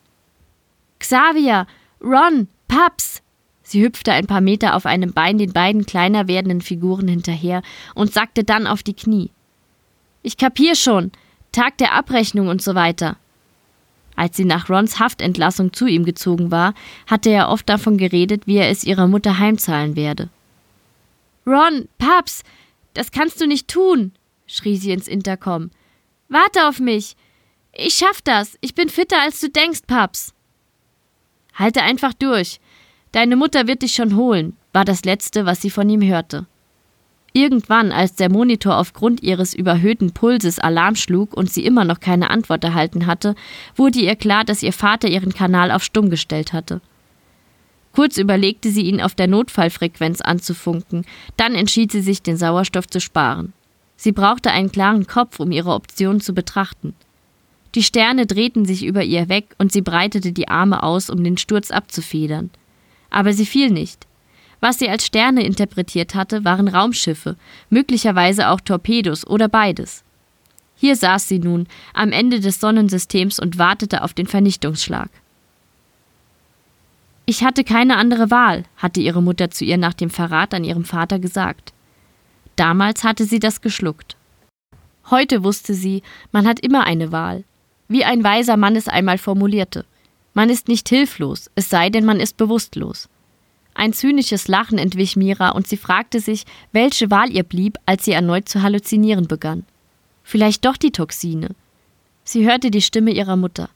Xavier, Ron, Paps! Sie hüpfte ein paar Meter auf einem Bein den beiden kleiner werdenden Figuren hinterher und sackte dann auf die Knie. Ich kapier schon. Tag der Abrechnung und so weiter. Als sie nach Rons Haftentlassung zu ihm gezogen war, hatte er oft davon geredet, wie er es ihrer Mutter heimzahlen werde. Ron, Paps, das kannst du nicht tun, schrie sie ins Intercom. Warte auf mich. Ich schaff das. Ich bin fitter, als du denkst, Paps. Halte einfach durch. Deine Mutter wird dich schon holen, war das Letzte, was sie von ihm hörte. Irgendwann, als der Monitor aufgrund ihres überhöhten Pulses Alarm schlug und sie immer noch keine Antwort erhalten hatte, wurde ihr klar, dass ihr Vater ihren Kanal auf Stumm gestellt hatte. Kurz überlegte sie, ihn auf der Notfallfrequenz anzufunken, dann entschied sie sich, den Sauerstoff zu sparen. Sie brauchte einen klaren Kopf, um ihre Optionen zu betrachten. Die Sterne drehten sich über ihr weg und sie breitete die Arme aus, um den Sturz abzufedern. Aber sie fiel nicht. Was sie als Sterne interpretiert hatte, waren Raumschiffe, möglicherweise auch Torpedos oder beides. Hier saß sie nun, am Ende des Sonnensystems und wartete auf den Vernichtungsschlag. Ich hatte keine andere Wahl, hatte ihre Mutter zu ihr nach dem Verrat an ihrem Vater gesagt. Damals hatte sie das geschluckt. Heute wusste sie, man hat immer eine Wahl. Wie ein weiser Mann es einmal formulierte. Man ist nicht hilflos, es sei denn, man ist bewusstlos. Ein zynisches Lachen entwich Mira und sie fragte sich, welche Wahl ihr blieb, als sie erneut zu halluzinieren begann. Vielleicht doch die Toxine. Sie hörte die Stimme ihrer Mutter.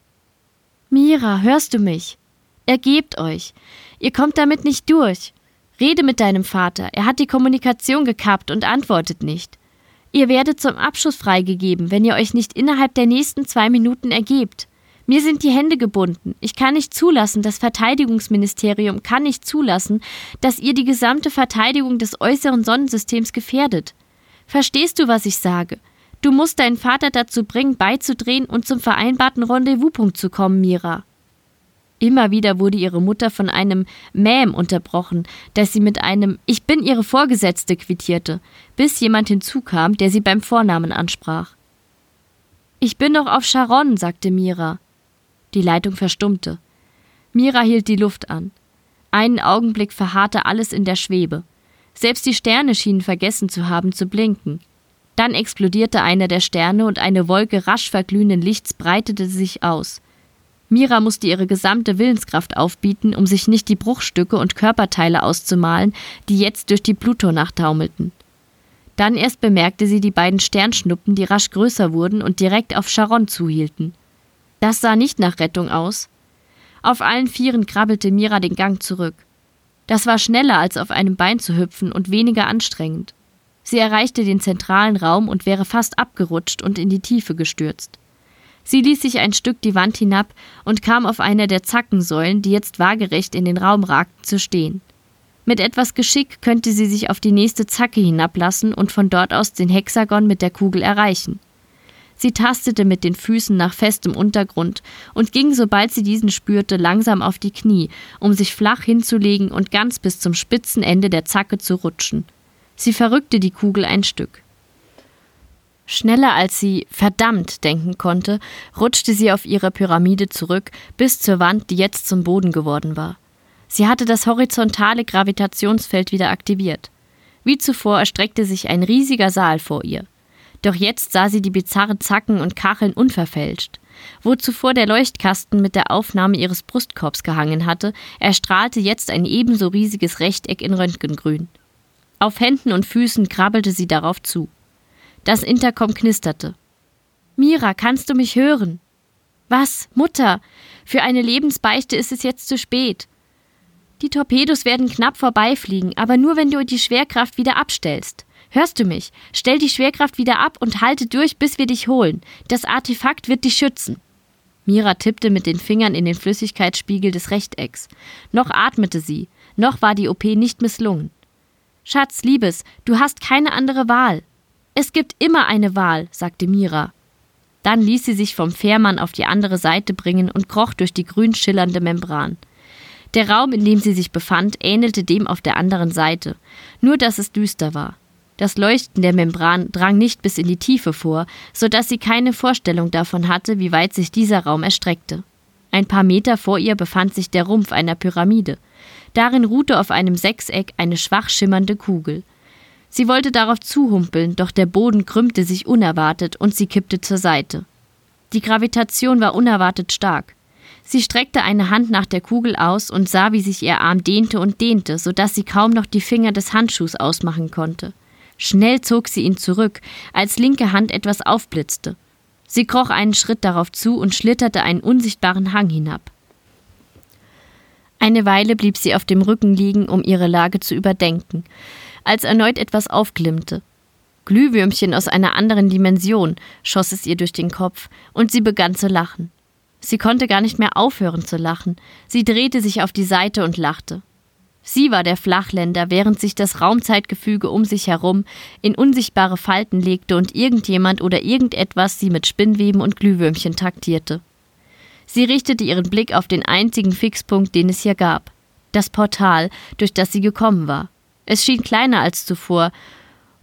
Mira, hörst du mich? Ergebt euch. Ihr kommt damit nicht durch. Rede mit deinem Vater. Er hat die Kommunikation gekappt und antwortet nicht. Ihr werdet zum Abschuss freigegeben, wenn ihr euch nicht innerhalb der nächsten zwei Minuten ergebt. Mir sind die Hände gebunden. Ich kann nicht zulassen, das Verteidigungsministerium kann nicht zulassen, dass ihr die gesamte Verteidigung des äußeren Sonnensystems gefährdet. Verstehst du, was ich sage? Du musst deinen Vater dazu bringen, beizudrehen und zum vereinbarten Rendezvouspunkt zu kommen, Mira. Immer wieder wurde ihre Mutter von einem Mäm unterbrochen, das sie mit einem Ich bin ihre Vorgesetzte quittierte, bis jemand hinzukam, der sie beim Vornamen ansprach. Ich bin doch auf Sharon, sagte Mira. Die Leitung verstummte. Mira hielt die Luft an. Einen Augenblick verharrte alles in der Schwebe. Selbst die Sterne schienen vergessen zu haben zu blinken. Dann explodierte einer der Sterne und eine Wolke rasch verglühenden Lichts breitete sich aus. Mira musste ihre gesamte Willenskraft aufbieten, um sich nicht die Bruchstücke und Körperteile auszumalen, die jetzt durch die Plutonacht taumelten. Dann erst bemerkte sie die beiden Sternschnuppen, die rasch größer wurden und direkt auf Charon zuhielten. Das sah nicht nach Rettung aus. Auf allen Vieren krabbelte Mira den Gang zurück. Das war schneller als auf einem Bein zu hüpfen und weniger anstrengend. Sie erreichte den zentralen Raum und wäre fast abgerutscht und in die Tiefe gestürzt. Sie ließ sich ein Stück die Wand hinab und kam auf einer der Zackensäulen, die jetzt waagerecht in den Raum ragten, zu stehen. Mit etwas Geschick könnte sie sich auf die nächste Zacke hinablassen und von dort aus den Hexagon mit der Kugel erreichen. Sie tastete mit den Füßen nach festem Untergrund und ging, sobald sie diesen spürte, langsam auf die Knie, um sich flach hinzulegen und ganz bis zum spitzen Ende der Zacke zu rutschen. Sie verrückte die Kugel ein Stück. Schneller als sie verdammt denken konnte, rutschte sie auf ihre Pyramide zurück bis zur Wand, die jetzt zum Boden geworden war. Sie hatte das horizontale Gravitationsfeld wieder aktiviert. Wie zuvor erstreckte sich ein riesiger Saal vor ihr. Doch jetzt sah sie die bizarren Zacken und Kacheln unverfälscht. Wo zuvor der Leuchtkasten mit der Aufnahme ihres Brustkorbs gehangen hatte, erstrahlte jetzt ein ebenso riesiges Rechteck in Röntgengrün. Auf Händen und Füßen krabbelte sie darauf zu. Das Intercom knisterte. Mira, kannst du mich hören? Was, Mutter? Für eine Lebensbeichte ist es jetzt zu spät. Die Torpedos werden knapp vorbeifliegen, aber nur wenn du die Schwerkraft wieder abstellst. Hörst du mich? Stell die Schwerkraft wieder ab und halte durch, bis wir dich holen. Das Artefakt wird dich schützen. Mira tippte mit den Fingern in den Flüssigkeitsspiegel des Rechtecks. Noch atmete sie, noch war die OP nicht misslungen. Schatz, Liebes, du hast keine andere Wahl. Es gibt immer eine Wahl, sagte Mira. Dann ließ sie sich vom Fährmann auf die andere Seite bringen und kroch durch die grün schillernde Membran. Der Raum, in dem sie sich befand, ähnelte dem auf der anderen Seite, nur dass es düster war. Das Leuchten der Membran drang nicht bis in die Tiefe vor, so dass sie keine Vorstellung davon hatte, wie weit sich dieser Raum erstreckte. Ein paar Meter vor ihr befand sich der Rumpf einer Pyramide. Darin ruhte auf einem Sechseck eine schwach schimmernde Kugel. Sie wollte darauf zuhumpeln, doch der Boden krümmte sich unerwartet und sie kippte zur Seite. Die Gravitation war unerwartet stark. Sie streckte eine Hand nach der Kugel aus und sah, wie sich ihr Arm dehnte und dehnte, so dass sie kaum noch die Finger des Handschuhs ausmachen konnte. Schnell zog sie ihn zurück, als linke Hand etwas aufblitzte. Sie kroch einen Schritt darauf zu und schlitterte einen unsichtbaren Hang hinab. Eine Weile blieb sie auf dem Rücken liegen, um ihre Lage zu überdenken als erneut etwas aufglimmte. Glühwürmchen aus einer anderen Dimension schoss es ihr durch den Kopf, und sie begann zu lachen. Sie konnte gar nicht mehr aufhören zu lachen. Sie drehte sich auf die Seite und lachte. Sie war der Flachländer, während sich das Raumzeitgefüge um sich herum in unsichtbare Falten legte und irgendjemand oder irgendetwas sie mit Spinnweben und Glühwürmchen taktierte. Sie richtete ihren Blick auf den einzigen Fixpunkt, den es hier gab das Portal, durch das sie gekommen war. Es schien kleiner als zuvor.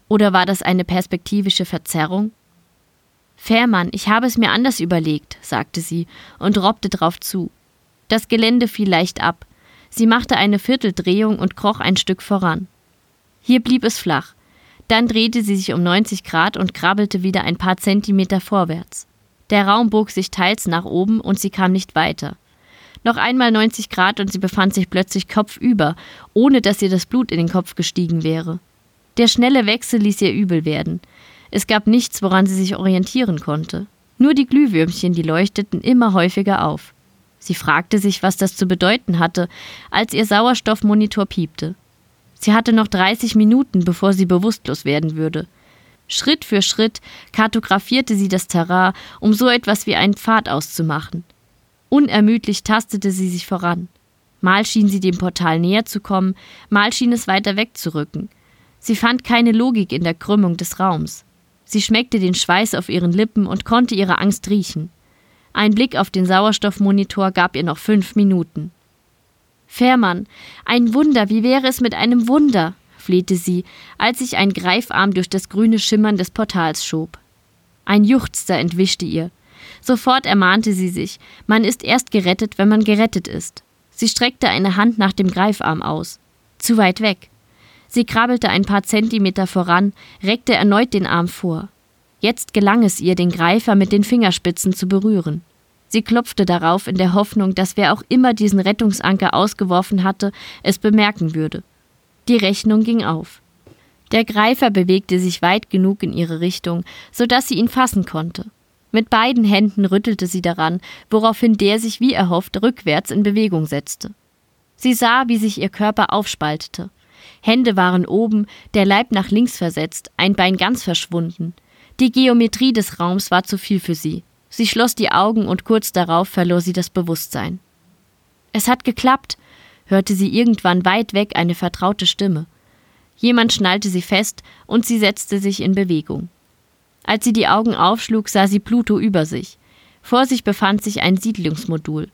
Oder war das eine perspektivische Verzerrung? Fährmann, ich habe es mir anders überlegt, sagte sie und robbte drauf zu. Das Gelände fiel leicht ab. Sie machte eine Vierteldrehung und kroch ein Stück voran. Hier blieb es flach. Dann drehte sie sich um 90 Grad und krabbelte wieder ein paar Zentimeter vorwärts. Der Raum bog sich teils nach oben und sie kam nicht weiter. Noch einmal 90 Grad und sie befand sich plötzlich kopfüber, ohne dass ihr das Blut in den Kopf gestiegen wäre. Der schnelle Wechsel ließ ihr übel werden. Es gab nichts, woran sie sich orientieren konnte. Nur die Glühwürmchen, die leuchteten immer häufiger auf. Sie fragte sich, was das zu bedeuten hatte, als ihr Sauerstoffmonitor piepte. Sie hatte noch 30 Minuten, bevor sie bewusstlos werden würde. Schritt für Schritt kartografierte sie das Terrain, um so etwas wie einen Pfad auszumachen. Unermüdlich tastete sie sich voran. Mal schien sie dem Portal näher zu kommen, mal schien es weiter wegzurücken. Sie fand keine Logik in der Krümmung des Raums. Sie schmeckte den Schweiß auf ihren Lippen und konnte ihre Angst riechen. Ein Blick auf den Sauerstoffmonitor gab ihr noch fünf Minuten. Fährmann, ein Wunder, wie wäre es mit einem Wunder? flehte sie, als sich ein Greifarm durch das grüne Schimmern des Portals schob. Ein Juchzer entwischte ihr. Sofort ermahnte sie sich, man ist erst gerettet, wenn man gerettet ist. Sie streckte eine Hand nach dem Greifarm aus. Zu weit weg. Sie krabbelte ein paar Zentimeter voran, reckte erneut den Arm vor. Jetzt gelang es ihr, den Greifer mit den Fingerspitzen zu berühren. Sie klopfte darauf in der Hoffnung, dass wer auch immer diesen Rettungsanker ausgeworfen hatte, es bemerken würde. Die Rechnung ging auf. Der Greifer bewegte sich weit genug in ihre Richtung, so dass sie ihn fassen konnte. Mit beiden Händen rüttelte sie daran, woraufhin der sich wie erhofft rückwärts in Bewegung setzte. Sie sah, wie sich ihr Körper aufspaltete. Hände waren oben, der Leib nach links versetzt, ein Bein ganz verschwunden. Die Geometrie des Raums war zu viel für sie. Sie schloss die Augen und kurz darauf verlor sie das Bewusstsein. Es hat geklappt, hörte sie irgendwann weit weg eine vertraute Stimme. Jemand schnallte sie fest und sie setzte sich in Bewegung. Als sie die Augen aufschlug, sah sie Pluto über sich. Vor sich befand sich ein Siedlungsmodul.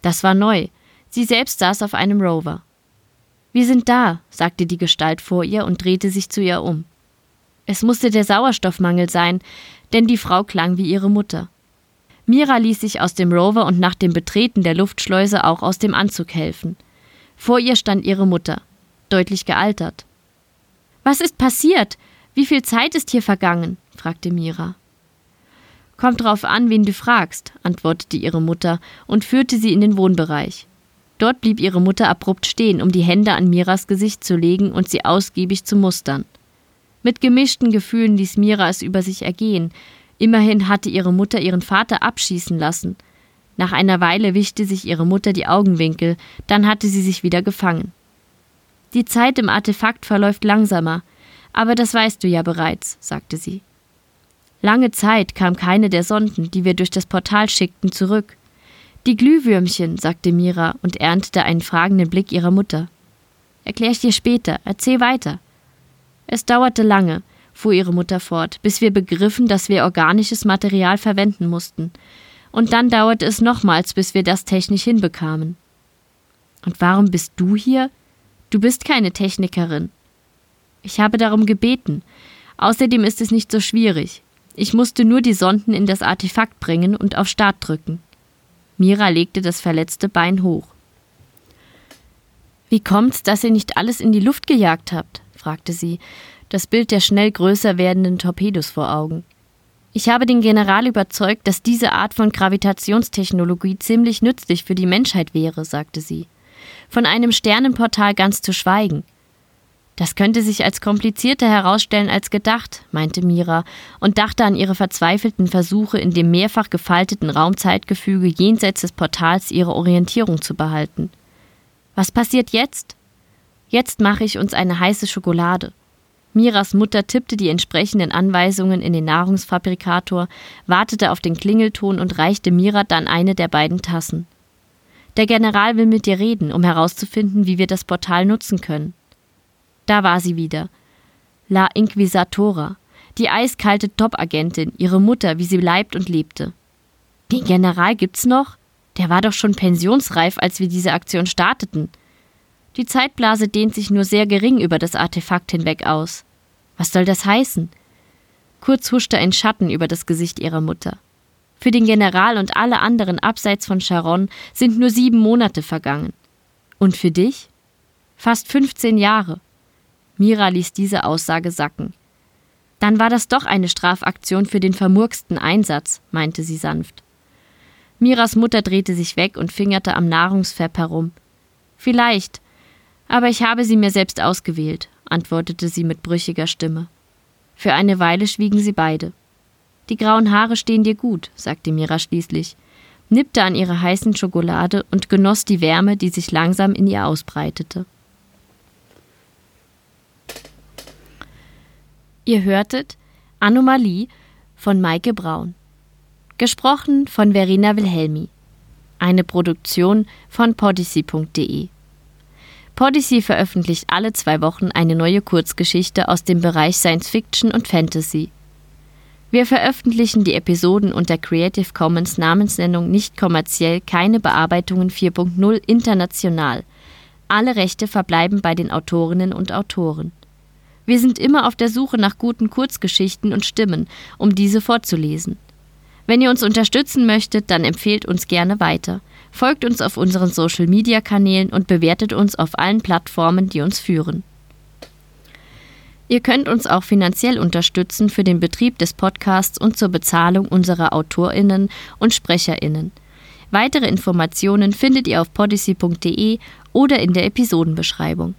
Das war neu. Sie selbst saß auf einem Rover. Wir sind da, sagte die Gestalt vor ihr und drehte sich zu ihr um. Es musste der Sauerstoffmangel sein. denn die Frau klang wie ihre Mutter. Mira ließ sich aus dem Rover und nach dem Betreten der Luftschleuse auch aus dem Anzug helfen. Vor ihr stand ihre Mutter, deutlich gealtert. Was ist passiert? Wie viel Zeit ist hier vergangen? fragte Mira. Kommt drauf an, wen du fragst, antwortete ihre Mutter und führte sie in den Wohnbereich. Dort blieb ihre Mutter abrupt stehen, um die Hände an Miras Gesicht zu legen und sie ausgiebig zu mustern. Mit gemischten Gefühlen ließ Mira es über sich ergehen. Immerhin hatte ihre Mutter ihren Vater abschießen lassen. Nach einer Weile wischte sich ihre Mutter die Augenwinkel, dann hatte sie sich wieder gefangen. Die Zeit im Artefakt verläuft langsamer, aber das weißt du ja bereits, sagte sie. Lange Zeit kam keine der Sonden, die wir durch das Portal schickten, zurück. Die Glühwürmchen, sagte Mira und erntete einen fragenden Blick ihrer Mutter. Erklär ich dir später, erzähl weiter. Es dauerte lange, fuhr ihre Mutter fort, bis wir begriffen, dass wir organisches Material verwenden mussten. Und dann dauerte es nochmals, bis wir das technisch hinbekamen. Und warum bist du hier? Du bist keine Technikerin. Ich habe darum gebeten. Außerdem ist es nicht so schwierig. Ich musste nur die Sonden in das Artefakt bringen und auf Start drücken. Mira legte das verletzte Bein hoch. Wie kommt's, dass ihr nicht alles in die Luft gejagt habt? fragte sie, das Bild der schnell größer werdenden Torpedos vor Augen. Ich habe den General überzeugt, dass diese Art von Gravitationstechnologie ziemlich nützlich für die Menschheit wäre, sagte sie. Von einem Sternenportal ganz zu schweigen. Das könnte sich als komplizierter herausstellen als gedacht, meinte Mira und dachte an ihre verzweifelten Versuche, in dem mehrfach gefalteten Raumzeitgefüge jenseits des Portals ihre Orientierung zu behalten. Was passiert jetzt? Jetzt mache ich uns eine heiße Schokolade. Miras Mutter tippte die entsprechenden Anweisungen in den Nahrungsfabrikator, wartete auf den Klingelton und reichte Mira dann eine der beiden Tassen. Der General will mit dir reden, um herauszufinden, wie wir das Portal nutzen können. Da war sie wieder. La Inquisitora, die eiskalte Top-Agentin, ihre Mutter, wie sie leibt und lebte. Den General gibt's noch? Der war doch schon pensionsreif, als wir diese Aktion starteten. Die Zeitblase dehnt sich nur sehr gering über das Artefakt hinweg aus. Was soll das heißen? Kurz huschte ein Schatten über das Gesicht ihrer Mutter. Für den General und alle anderen abseits von Sharon sind nur sieben Monate vergangen. Und für dich? Fast 15 Jahre. Mira ließ diese Aussage sacken. Dann war das doch eine Strafaktion für den vermurksten Einsatz, meinte sie sanft. Miras Mutter drehte sich weg und fingerte am Nahrungsfepp herum. Vielleicht, aber ich habe sie mir selbst ausgewählt, antwortete sie mit brüchiger Stimme. Für eine Weile schwiegen sie beide. Die grauen Haare stehen dir gut, sagte Mira schließlich, nippte an ihrer heißen Schokolade und genoss die Wärme, die sich langsam in ihr ausbreitete. Ihr hörtet Anomalie von Maike Braun. Gesprochen von Verena Wilhelmi. Eine Produktion von podyssey.de. Podyssey veröffentlicht alle zwei Wochen eine neue Kurzgeschichte aus dem Bereich Science Fiction und Fantasy. Wir veröffentlichen die Episoden unter Creative Commons Namensnennung nicht kommerziell keine Bearbeitungen 4.0 international. Alle Rechte verbleiben bei den Autorinnen und Autoren. Wir sind immer auf der Suche nach guten Kurzgeschichten und Stimmen, um diese vorzulesen. Wenn ihr uns unterstützen möchtet, dann empfehlt uns gerne weiter. Folgt uns auf unseren Social-Media-Kanälen und bewertet uns auf allen Plattformen, die uns führen. Ihr könnt uns auch finanziell unterstützen für den Betrieb des Podcasts und zur Bezahlung unserer Autorinnen und Sprecherinnen. Weitere Informationen findet ihr auf podyssey.de oder in der Episodenbeschreibung.